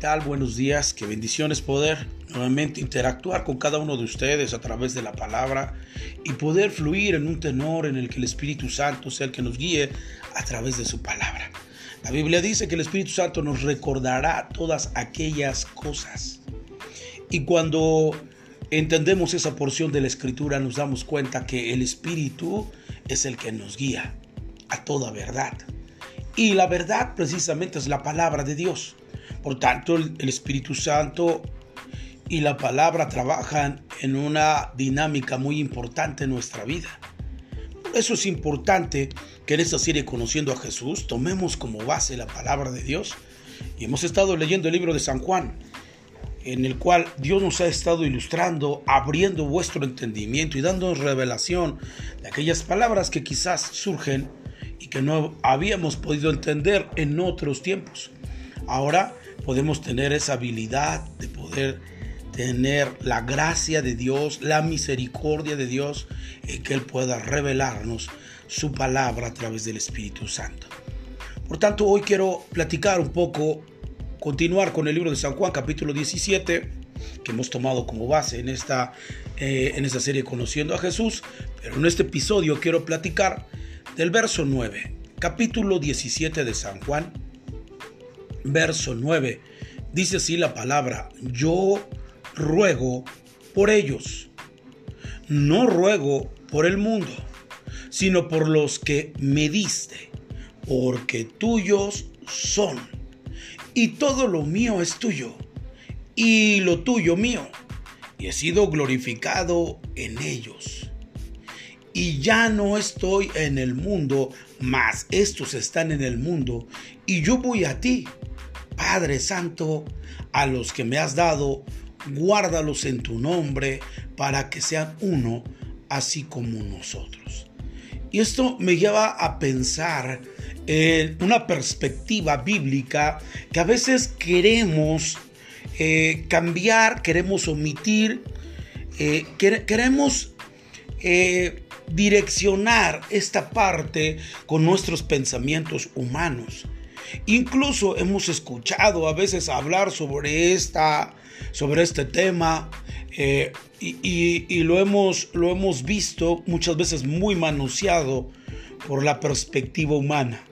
tal? Buenos días, qué bendiciones poder nuevamente interactuar con cada uno de ustedes a través de la palabra y poder fluir en un tenor en el que el Espíritu Santo sea el que nos guíe a través de su palabra. La Biblia dice que el Espíritu Santo nos recordará todas aquellas cosas. Y cuando entendemos esa porción de la Escritura nos damos cuenta que el Espíritu es el que nos guía a toda verdad. Y la verdad precisamente es la palabra de Dios. Por tanto, el, Espíritu Santo y la palabra trabajan en una dinámica muy importante en nuestra vida. Eso es importante que en esta serie Conociendo a Jesús tomemos como base la palabra de Dios. Y hemos estado leyendo el libro de San Juan, en el cual Dios nos ha estado ilustrando, abriendo vuestro entendimiento y dándonos revelación de aquellas palabras que quizás surgen y que no habíamos podido entender en otros tiempos. Ahora podemos tener esa habilidad de poder tener la gracia de Dios, la misericordia de Dios, y que Él pueda revelarnos su palabra a través del Espíritu Santo. Por tanto, hoy quiero platicar un poco, continuar con el libro de San Juan, capítulo 17, que hemos tomado como base en esta, eh, en esta serie Conociendo a Jesús, pero en este episodio quiero platicar del verso 9, capítulo 17 de San Juan, verso 9. Dice así la palabra, yo ruego por ellos, no ruego por el mundo, sino por los que me diste, porque tuyos son, y todo lo mío es tuyo, y lo tuyo mío, y he sido glorificado en ellos. Y ya no estoy en el mundo, mas estos están en el mundo, y yo voy a ti. Padre Santo, a los que me has dado, guárdalos en tu nombre, para que sean uno, así como nosotros. Y esto me lleva a pensar en una perspectiva bíblica que a veces queremos eh, cambiar, queremos omitir, eh, queremos eh, direccionar esta parte con nuestros pensamientos humanos. Incluso hemos escuchado a veces hablar sobre, esta, sobre este tema eh, y, lo, hemos, lo hemos visto muchas veces muy manoseado por la perspectiva humana.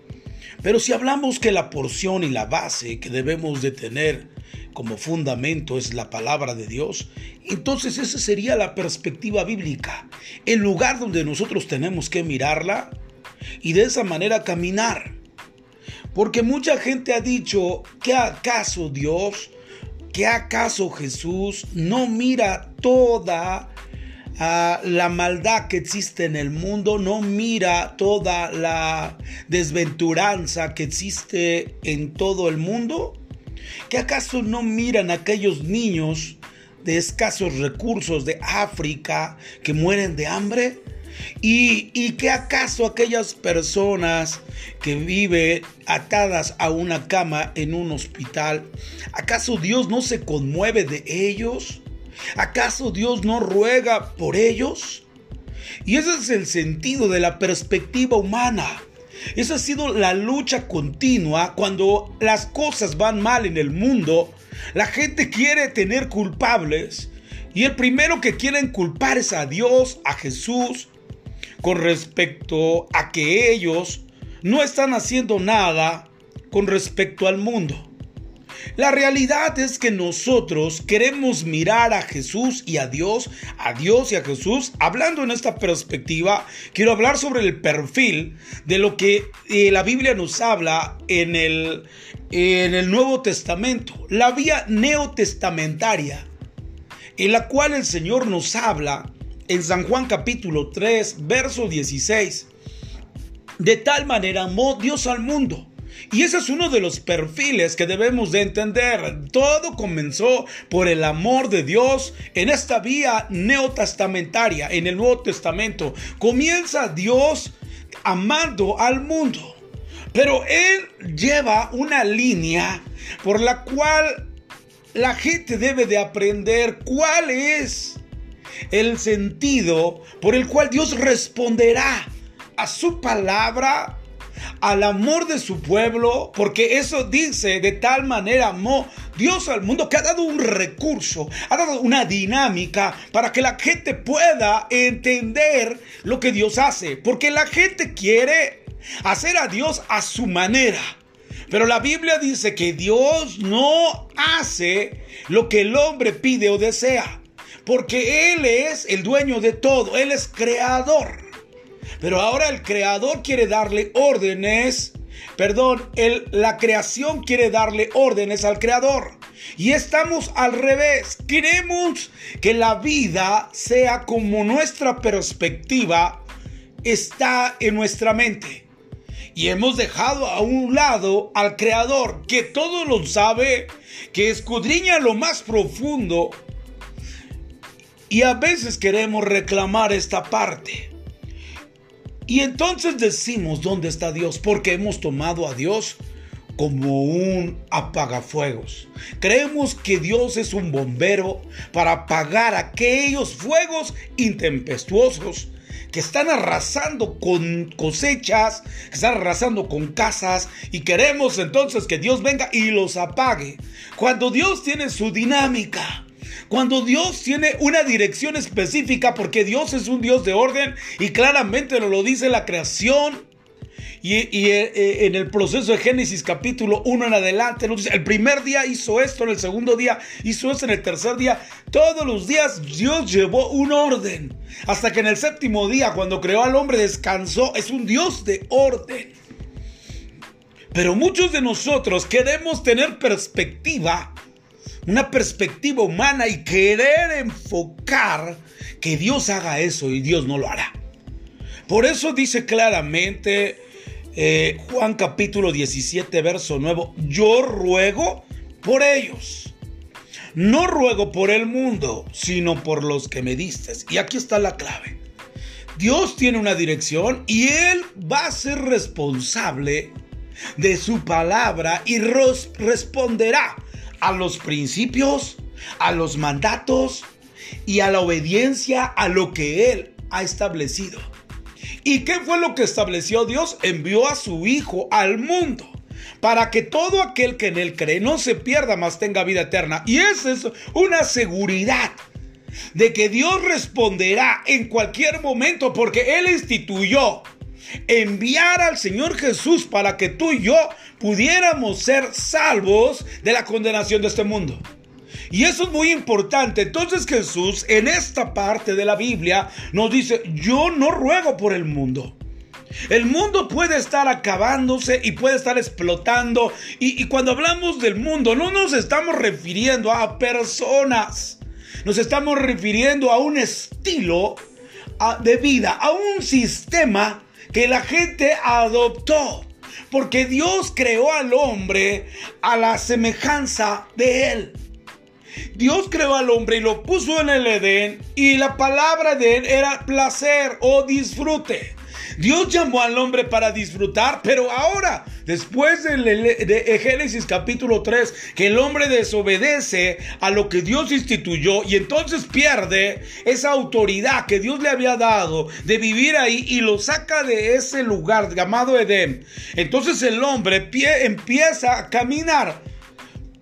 Pero si hablamos que la porción y la base que debemos de tener como fundamento es la palabra de Dios, entonces esa sería la perspectiva bíblica, el lugar donde nosotros tenemos que mirarla y de esa manera caminar. Porque mucha gente ha dicho, que acaso Dios, que acaso Jesús no mira toda ah, la maldad que existe en el mundo, no mira toda la desventuranza que existe en todo el mundo? ¿Que acaso no miran aquellos niños de escasos recursos de África que mueren de hambre? ¿Y, ¿Y acaso aquellas personas que viven atadas a una cama en un hospital, acaso Dios no se conmueve de ellos? ¿Acaso Dios no ruega por ellos? Y ese es el sentido de la perspectiva humana. Esa ha sido la lucha continua cuando las cosas van mal en el mundo. La gente quiere tener culpables y el primero que quieren culpar es a Dios, a Jesús, con respecto a que ellos no están haciendo nada con respecto al mundo. La realidad es que nosotros queremos mirar a Jesús y a Dios, a Dios y a Jesús. Hablando en esta perspectiva, quiero hablar sobre el perfil de lo que eh, la Biblia nos habla en el, en el Nuevo Testamento, la vía neotestamentaria, en la cual el Señor nos habla en San Juan capítulo 3, verso 16. De tal manera amó Dios al mundo y ese es uno de los perfiles que debemos de entender. Todo comenzó por el amor de Dios en esta vía neotestamentaria, en el Nuevo Testamento. Comienza Dios amando al mundo. Pero Él lleva una línea por la cual la gente debe de aprender cuál es el sentido por el cual Dios responderá a su palabra al amor de su pueblo, porque eso dice de tal manera amó Dios al mundo que ha dado un recurso, ha dado una dinámica para que la gente pueda entender lo que Dios hace, porque la gente quiere hacer a Dios a su manera. Pero la Biblia dice que Dios no hace lo que el hombre pide o desea, porque Él es el dueño de todo, Él es creador. Pero ahora el creador quiere darle órdenes, perdón, la creación quiere darle órdenes al creador. Y estamos al revés. Queremos que la vida sea como nuestra perspectiva está en nuestra mente. Y hemos dejado a un lado al Creador, que todo lo sabe, que escudriña lo más profundo. Y a veces queremos reclamar esta parte. Y entonces decimos, ¿dónde está Dios? Porque hemos tomado a Dios como un apagafuegos. Creemos que Dios es un bombero para apagar aquellos fuegos intempestuosos que están arrasando con cosechas, que están arrasando con casas y queremos entonces que Dios venga y los apague. Cuando Dios tiene su dinámica, cuando Dios tiene una dirección específica, porque Dios es un Dios de orden y claramente nos lo dice la creación. Y, eh, eh, en el proceso de Génesis capítulo 1 en adelante, el primer día hizo esto, en el segundo día hizo esto, en el tercer día, todos los días Dios llevó un orden. Hasta que en el séptimo día, cuando creó al hombre, descansó. Es un Dios de orden. Pero muchos de nosotros queremos tener perspectiva una perspectiva humana y querer enfocar que Dios haga eso y Dios no lo hará. Por eso dice claramente eh, Juan capítulo 17, verso 9, yo ruego por ellos. No ruego por el mundo, sino por los que me diste. Y aquí está la clave. Dios tiene una dirección y Él va a ser responsable de su palabra y responderá a los principios, a los mandatos y a la obediencia a lo que Él ha establecido. ¿Y qué fue lo que estableció Dios? Envió a su Hijo al mundo para que todo aquel que en Él cree no se pierda, mas tenga vida eterna. Y esa es una seguridad de que Dios responderá en cualquier momento porque Él instituyó enviar al Señor Jesús para que tú y yo pudiéramos ser salvos de la condenación de este mundo. Y eso es muy importante. Entonces Jesús en esta parte de la Biblia nos dice, yo no ruego por el mundo. El mundo puede estar acabándose y puede estar explotando. Y, cuando hablamos del mundo no nos estamos refiriendo a personas. Nos estamos refiriendo a un estilo de vida, a un sistema que la gente adoptó. Porque Dios creó al hombre a la semejanza de él. Dios creó al hombre y lo puso en el Edén y la palabra de él era placer o disfrute. Dios llamó al hombre para disfrutar, pero ahora, después de, Génesis capítulo 3, que el hombre desobedece a lo que Dios instituyó y entonces pierde esa autoridad que Dios le había dado de vivir ahí y lo saca de ese lugar llamado Edén. Entonces el hombre empieza a caminar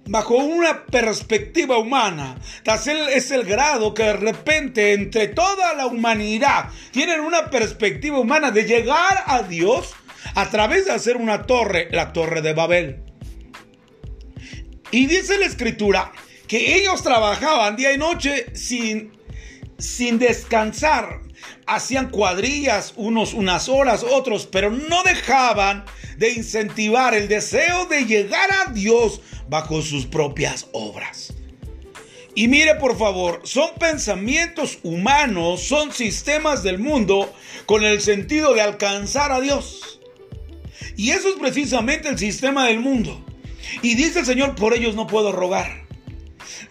bajo una perspectiva humana. Tal es el grado que de repente entre toda la humanidad tienen una perspectiva humana de llegar a Dios a través de hacer una torre, la torre de Babel. Y dice la escritura que ellos trabajaban día y noche sin, sin descansar. Hacían cuadrillas, unos unas horas, otros, pero no dejaban de incentivar el deseo de llegar a Dios bajo sus propias obras. Y mire por favor, son pensamientos humanos, son sistemas del mundo con el sentido de alcanzar a Dios. Y eso es precisamente el sistema del mundo. Y dice el Señor, por ellos no puedo rogar.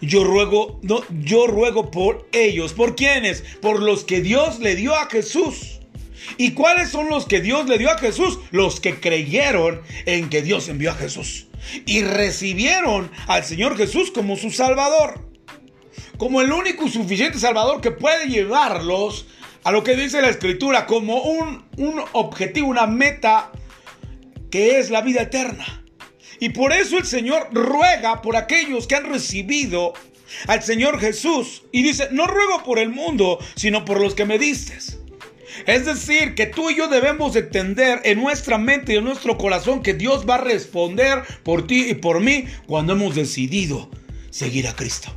Yo ruego, no, yo ruego por ellos. ¿Por quiénes? Por los que Dios le dio a Jesús. ¿Y cuáles son los que Dios le dio a Jesús? Los que creyeron en que Dios envió a Jesús y recibieron al Señor Jesús como su Salvador, como el único y suficiente Salvador que puede llevarlos a lo que dice la Escritura como un, un objetivo, una meta que es la vida eterna. Y por eso el Señor ruega por aquellos que han recibido al Señor Jesús. Y dice, no ruego por el mundo, sino por los que me diste. Es decir, que tú y yo debemos entender en nuestra mente y en nuestro corazón que Dios va a responder por ti y por mí cuando hemos decidido seguir a Cristo.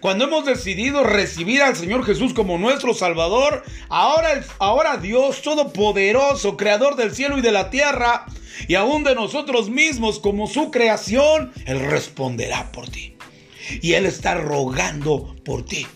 Cuando hemos decidido recibir al Señor Jesús como nuestro Salvador, ahora, ahora Dios Todopoderoso, Creador del cielo y de la tierra, y aún de nosotros mismos como su creación, Él responderá por ti. Y Él está rogando por ti.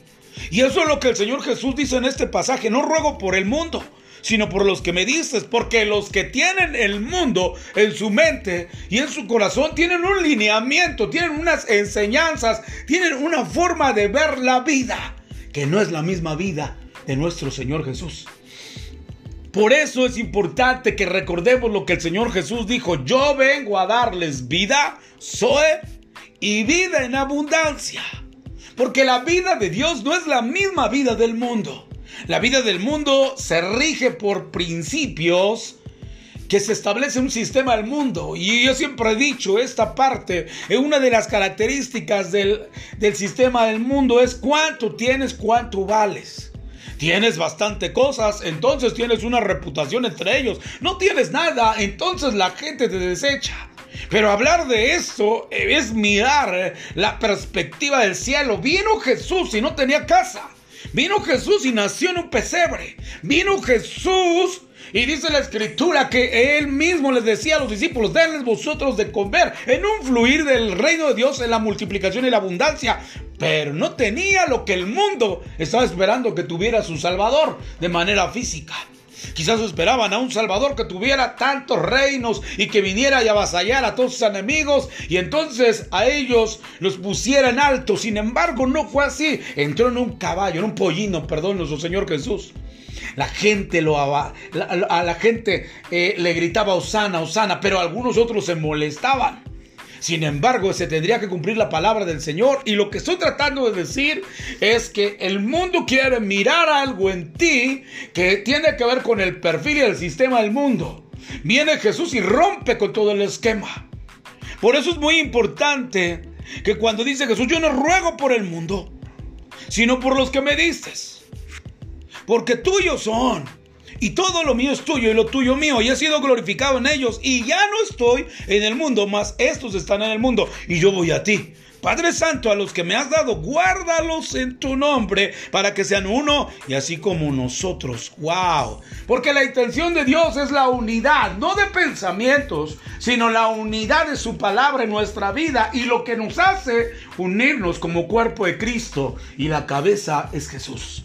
Y eso es lo que el Señor Jesús dice en este pasaje. No ruego por el mundo, sino por los que me dices, porque los que tienen el mundo en su mente y en su corazón tienen un lineamiento, tienen unas enseñanzas, tienen una forma de ver la vida, que no es la misma vida de nuestro Señor Jesús. Por eso es importante que recordemos lo que el Señor Jesús dijo, yo vengo a darles vida, soy y vida en abundancia. Porque la vida de Dios no es la misma vida del mundo. La vida del mundo se rige por principios que se establece un sistema del mundo. Y yo siempre he dicho, esta parte, es una de las características del, del sistema del mundo es cuánto tienes, cuánto vales. Tienes bastante cosas, entonces tienes una reputación entre ellos. No tienes nada, entonces la gente te desecha. Pero hablar de esto es mirar la perspectiva del cielo. Vino Jesús y no tenía casa. Vino Jesús y nació en un pesebre. Vino Jesús y dice la escritura que él mismo les decía a los discípulos, denles vosotros de comer en un fluir del reino de Dios en la multiplicación y la abundancia. Pero no tenía lo que el mundo estaba esperando que tuviera su Salvador de manera física. Quizás esperaban a un Salvador que tuviera tantos reinos y que viniera y avasallara a todos sus enemigos y entonces a ellos los pusiera en alto. Sin embargo, no fue así. Entró en un caballo, en un pollino, perdón, nuestro Señor Jesús. La gente lo a la gente eh, le gritaba Osana, Osana, pero algunos otros se molestaban. Sin embargo, se tendría que cumplir la palabra del Señor. Y lo que estoy tratando de decir es que el mundo quiere mirar algo en ti que tiene que ver con el perfil y el sistema del mundo. Viene Jesús y rompe con todo el esquema. Por eso es muy importante que cuando dice Jesús, yo no ruego por el mundo, sino por los que me diste. Porque tuyos son y todo lo mío es tuyo y lo tuyo mío, y he sido glorificado en ellos, y ya no estoy en el mundo, mas estos están en el mundo, y yo voy a ti. Padre Santo, a los que me has dado, guárdalos en tu nombre para que sean uno y así como nosotros. ¡Wow! Porque la intención de Dios es la unidad, no de pensamientos, sino la unidad de su palabra en nuestra vida y lo que nos hace unirnos como cuerpo de Cristo y la cabeza es Jesús.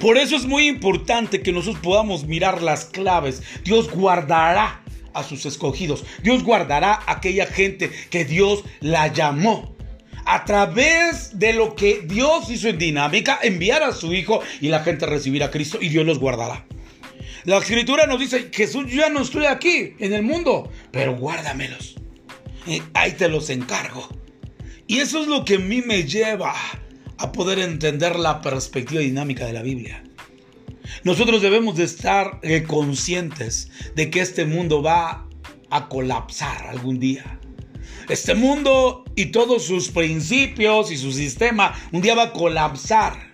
Por eso es muy importante que nosotros podamos mirar las claves. Dios guardará a sus escogidos. Dios guardará a aquella gente que Dios la llamó. A través de lo que Dios hizo en dinámica, enviar a su Hijo y la gente recibirá a Cristo y Dios los guardará. La escritura nos dice, Jesús, yo ya no estoy aquí en el mundo, pero guárdamelos. Eh, ahí te los encargo. Y eso es lo que a mí me lleva a poder entender la perspectiva dinámica de la Biblia. Nosotros debemos de estar eh, conscientes de que este mundo va a colapsar algún día. Este mundo y todos sus principios y su sistema un día va a colapsar.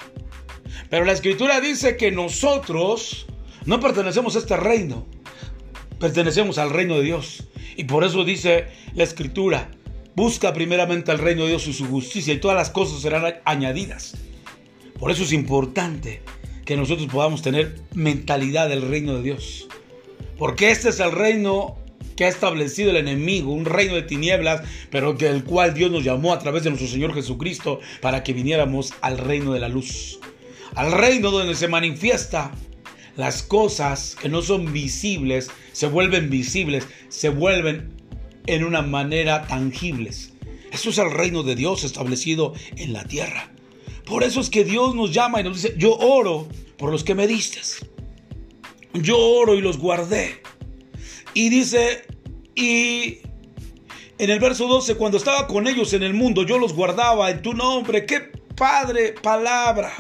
Pero la escritura dice que nosotros no pertenecemos a este reino, pertenecemos al reino de Dios. Y por eso dice la escritura, Busca primeramente al reino de Dios y su justicia y todas las cosas serán añadidas. Por eso es importante que nosotros podamos tener mentalidad del reino de Dios. Porque este es el reino que ha establecido el enemigo, un reino de tinieblas, pero del cual Dios nos llamó a través de nuestro Señor Jesucristo para que viniéramos al reino de la luz. Al reino donde se manifiesta las cosas que no son visibles, se vuelven visibles, se vuelven en una manera tangibles. Eso es el reino de Dios establecido en la tierra. Por eso es que Dios nos llama y nos dice, yo oro por los que me diste. Yo oro y los guardé. Y dice, y en el verso 12, cuando estaba con ellos en el mundo, yo los guardaba en tu nombre. Qué padre palabra.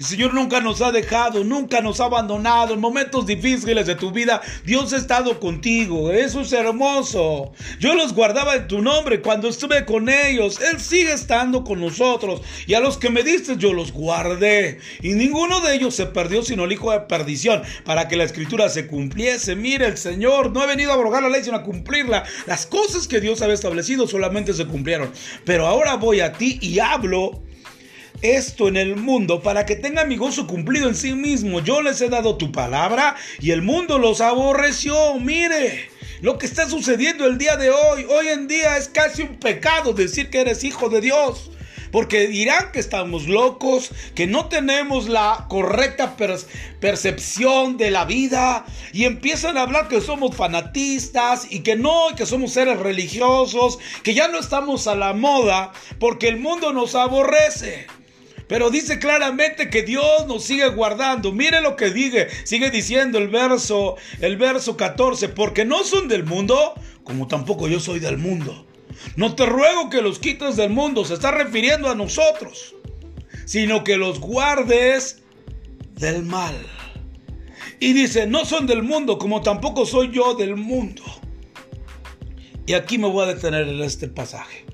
El Señor nunca nos ha dejado, nunca nos ha abandonado. En momentos difíciles de tu vida, Dios ha estado contigo. Eso es hermoso. Yo los guardaba en tu nombre cuando estuve con ellos. Él sigue estando con nosotros. Y a los que me diste, yo los guardé. Y ninguno de ellos se perdió, sino el hijo de perdición, para que la escritura se cumpliese. Mire, el Señor no ha venido a abrogar la ley, sino a cumplirla. Las cosas que Dios había establecido solamente se cumplieron. Pero ahora voy a ti y hablo esto en el mundo para que tenga mi gozo cumplido en sí mismo. Yo les he dado tu palabra y el mundo los aborreció. Mire. Lo que está sucediendo el día de hoy, hoy en día es casi un pecado decir que eres hijo de Dios. Porque dirán que estamos locos, que no tenemos la correcta percepción de la vida y empiezan a hablar que somos fanatistas y que no, que somos seres religiosos, que ya no estamos a la moda porque el mundo nos aborrece. Pero dice claramente que Dios nos sigue guardando. Mire lo que dice, sigue diciendo el verso, el verso 14, porque no son del mundo, como tampoco yo soy del mundo. No te ruego que los quites del mundo, se está refiriendo a nosotros, sino que los guardes del mal. Y dice, no son del mundo, como tampoco soy yo del mundo. Y aquí me voy a detener en este pasaje.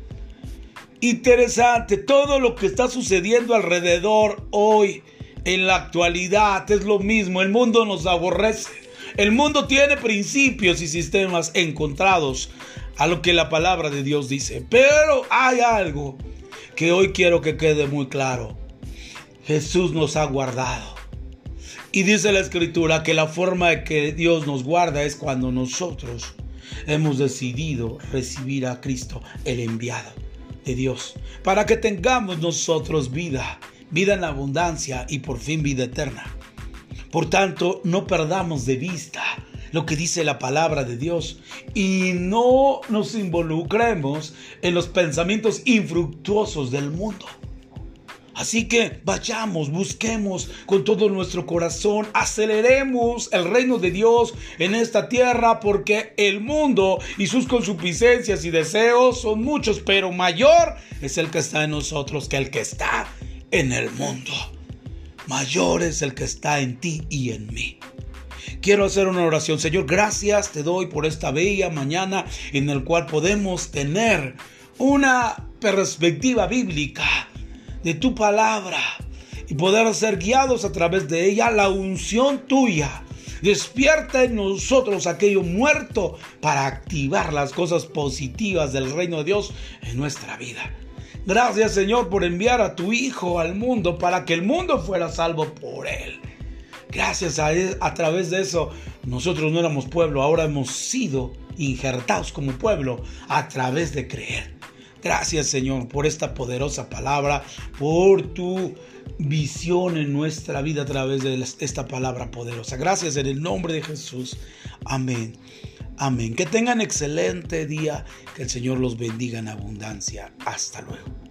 Interesante, todo lo que está sucediendo alrededor hoy, en la actualidad, es lo mismo. El mundo nos aborrece. El mundo tiene principios y sistemas encontrados a lo que la palabra de Dios dice. Pero hay algo que hoy quiero que quede muy claro. Jesús nos ha guardado. Y dice la escritura que la forma de que Dios nos guarda es cuando nosotros hemos decidido recibir a Cristo, el enviado de Dios, para que tengamos nosotros vida, vida en abundancia y por fin vida eterna. Por tanto, no perdamos de vista lo que dice la palabra de Dios y no nos involucremos en los pensamientos infructuosos del mundo. Así que vayamos, busquemos con todo nuestro corazón, aceleremos el reino de Dios en esta tierra porque el mundo y sus consuficiencias y deseos son muchos, pero mayor es el que está en nosotros que el que está en el mundo. Mayor es el que está en ti y en mí. Quiero hacer una oración. Señor, gracias te doy por esta bella mañana en el cual podemos tener una perspectiva bíblica de tu palabra y poder ser guiados a través de ella, la unción tuya. Despierta en nosotros aquello muerto para activar las cosas positivas del reino de Dios en nuestra vida. Gracias Señor por enviar a tu Hijo al mundo para que el mundo fuera salvo por él. Gracias a, a través de eso, nosotros no éramos pueblo, ahora hemos sido injertados como pueblo a través de creer. Gracias Señor por esta poderosa palabra, por tu visión en nuestra vida a través de esta palabra poderosa. Gracias en el nombre de Jesús. Amén. Amén. Que tengan excelente día. Que el Señor los bendiga en abundancia. Hasta luego.